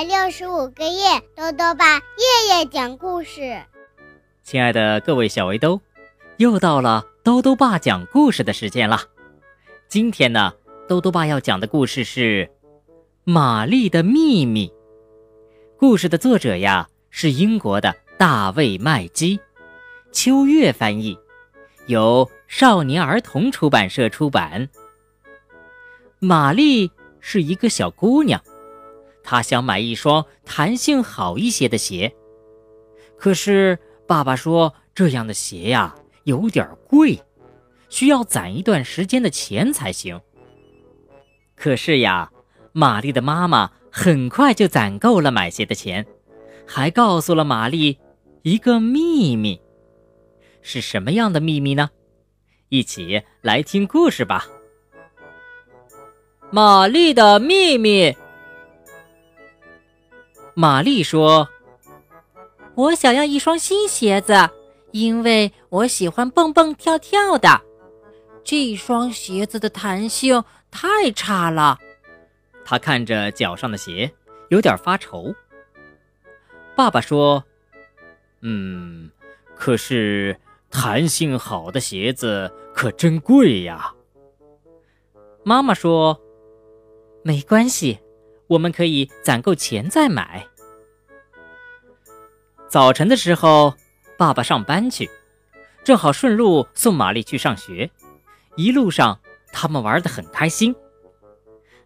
百六十五个夜，兜兜爸夜夜讲故事。亲爱的各位小围兜，又到了兜兜爸讲故事的时间了。今天呢，兜兜爸要讲的故事是《玛丽的秘密》。故事的作者呀是英国的大卫·麦基，秋月翻译，由少年儿童出版社出版。玛丽是一个小姑娘。他想买一双弹性好一些的鞋，可是爸爸说这样的鞋呀有点贵，需要攒一段时间的钱才行。可是呀，玛丽的妈妈很快就攒够了买鞋的钱，还告诉了玛丽一个秘密。是什么样的秘密呢？一起来听故事吧。玛丽的秘密。玛丽说：“我想要一双新鞋子，因为我喜欢蹦蹦跳跳的。这双鞋子的弹性太差了。”她看着脚上的鞋，有点发愁。爸爸说：“嗯，可是弹性好的鞋子可真贵呀。”妈妈说：“没关系，我们可以攒够钱再买。”早晨的时候，爸爸上班去，正好顺路送玛丽去上学。一路上，他们玩得很开心。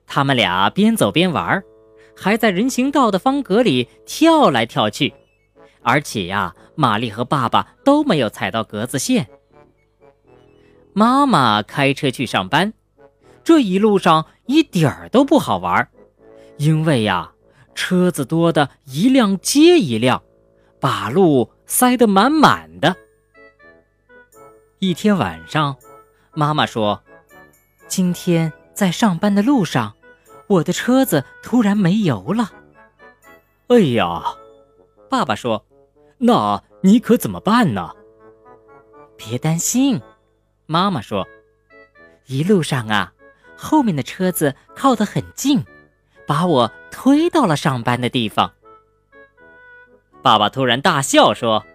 他们俩边走边玩，还在人行道的方格里跳来跳去。而且呀，玛丽和爸爸都没有踩到格子线。妈妈开车去上班，这一路上一点儿都不好玩，因为呀，车子多的一辆接一辆。把路塞得满满的。一天晚上，妈妈说：“今天在上班的路上，我的车子突然没油了。”哎呀，爸爸说：“那你可怎么办呢？”别担心，妈妈说：“一路上啊，后面的车子靠得很近，把我推到了上班的地方。”爸爸突然大笑说：“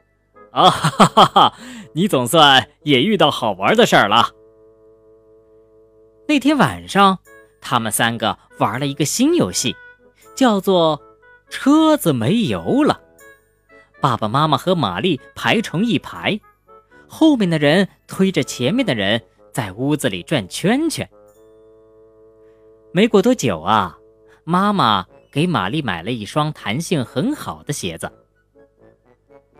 啊哈哈哈哈！你总算也遇到好玩的事儿了。”那天晚上，他们三个玩了一个新游戏，叫做“车子没油了”。爸爸妈妈和玛丽排成一排，后面的人推着前面的人在屋子里转圈圈。没过多久啊，妈妈给玛丽买了一双弹性很好的鞋子。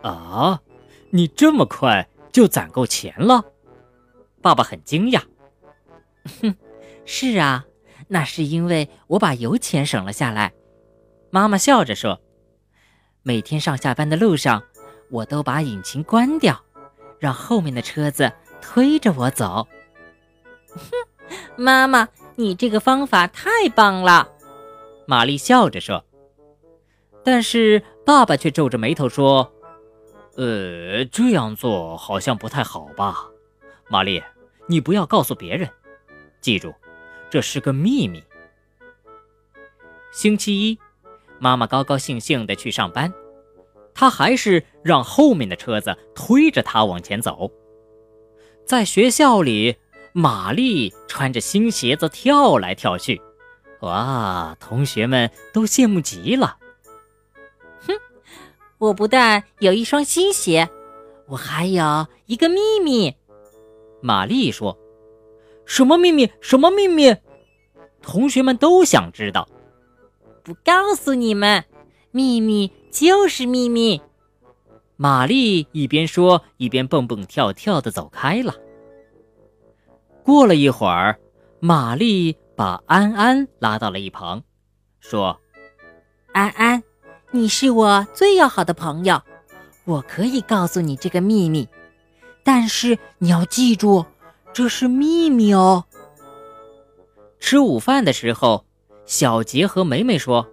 啊，你这么快就攒够钱了？爸爸很惊讶。哼，是啊，那是因为我把油钱省了下来。妈妈笑着说：“每天上下班的路上，我都把引擎关掉，让后面的车子推着我走。”哼，妈妈，你这个方法太棒了。玛丽笑着说。但是爸爸却皱着眉头说。呃，这样做好像不太好吧，玛丽，你不要告诉别人，记住，这是个秘密。星期一，妈妈高高兴兴地去上班，她还是让后面的车子推着她往前走。在学校里，玛丽穿着新鞋子跳来跳去，哇，同学们都羡慕极了。我不但有一双新鞋，我还有一个秘密。玛丽说：“什么秘密？什么秘密？”同学们都想知道。不告诉你们，秘密就是秘密。玛丽一边说，一边蹦蹦跳跳地走开了。过了一会儿，玛丽把安安拉到了一旁，说：“安安。”你是我最要好的朋友，我可以告诉你这个秘密，但是你要记住，这是秘密哦。吃午饭的时候，小杰和梅梅说：“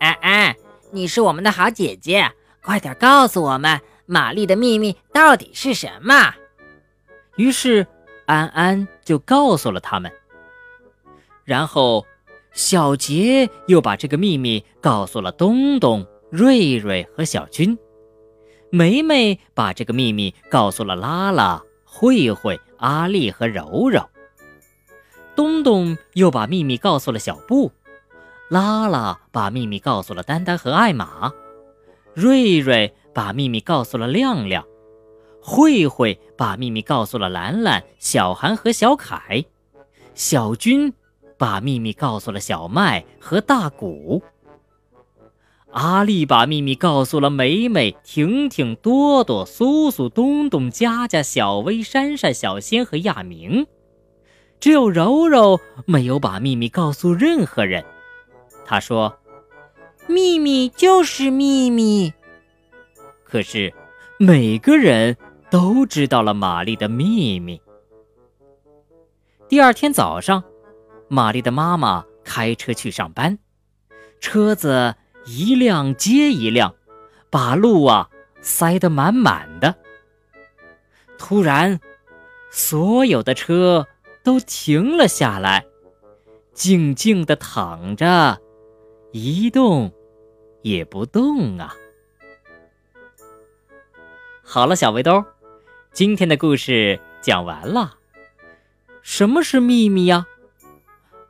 安安，你是我们的好姐姐，快点告诉我们玛丽的秘密到底是什么。”于是安安就告诉了他们，然后小杰又把这个秘密告诉了东东、瑞瑞和小军。梅梅把这个秘密告诉了拉拉、慧慧、阿丽和柔柔。东东又把秘密告诉了小布，拉拉把秘密告诉了丹丹和艾玛，瑞瑞把秘密告诉了亮亮，慧慧把秘密告诉了兰兰、小韩和小凯，小军把秘密告诉了小麦和大谷。阿丽把秘密告诉了美美、婷婷、多多、苏苏、东东、佳佳、小薇、珊珊、小仙和亚明，只有柔柔没有把秘密告诉任何人。她说：“秘密就是秘密。”可是，每个人都知道了玛丽的秘密。第二天早上，玛丽的妈妈开车去上班，车子。一辆接一辆，把路啊塞得满满的。突然，所有的车都停了下来，静静地躺着，一动也不动啊。好了，小围兜，今天的故事讲完了。什么是秘密呀？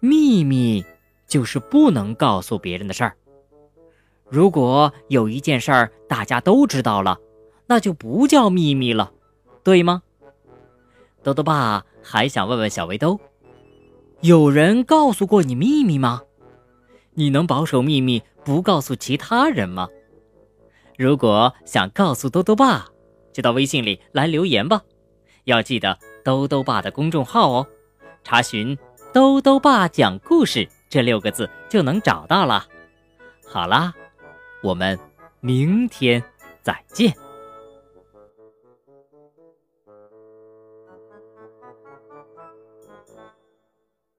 秘密就是不能告诉别人的事儿。如果有一件事儿大家都知道了，那就不叫秘密了，对吗？豆豆爸还想问问小围兜：有人告诉过你秘密吗？你能保守秘密不告诉其他人吗？如果想告诉豆豆爸，就到微信里来留言吧。要记得豆豆爸的公众号哦，查询“兜兜爸讲故事”这六个字就能找到了。好啦。我们明天再见。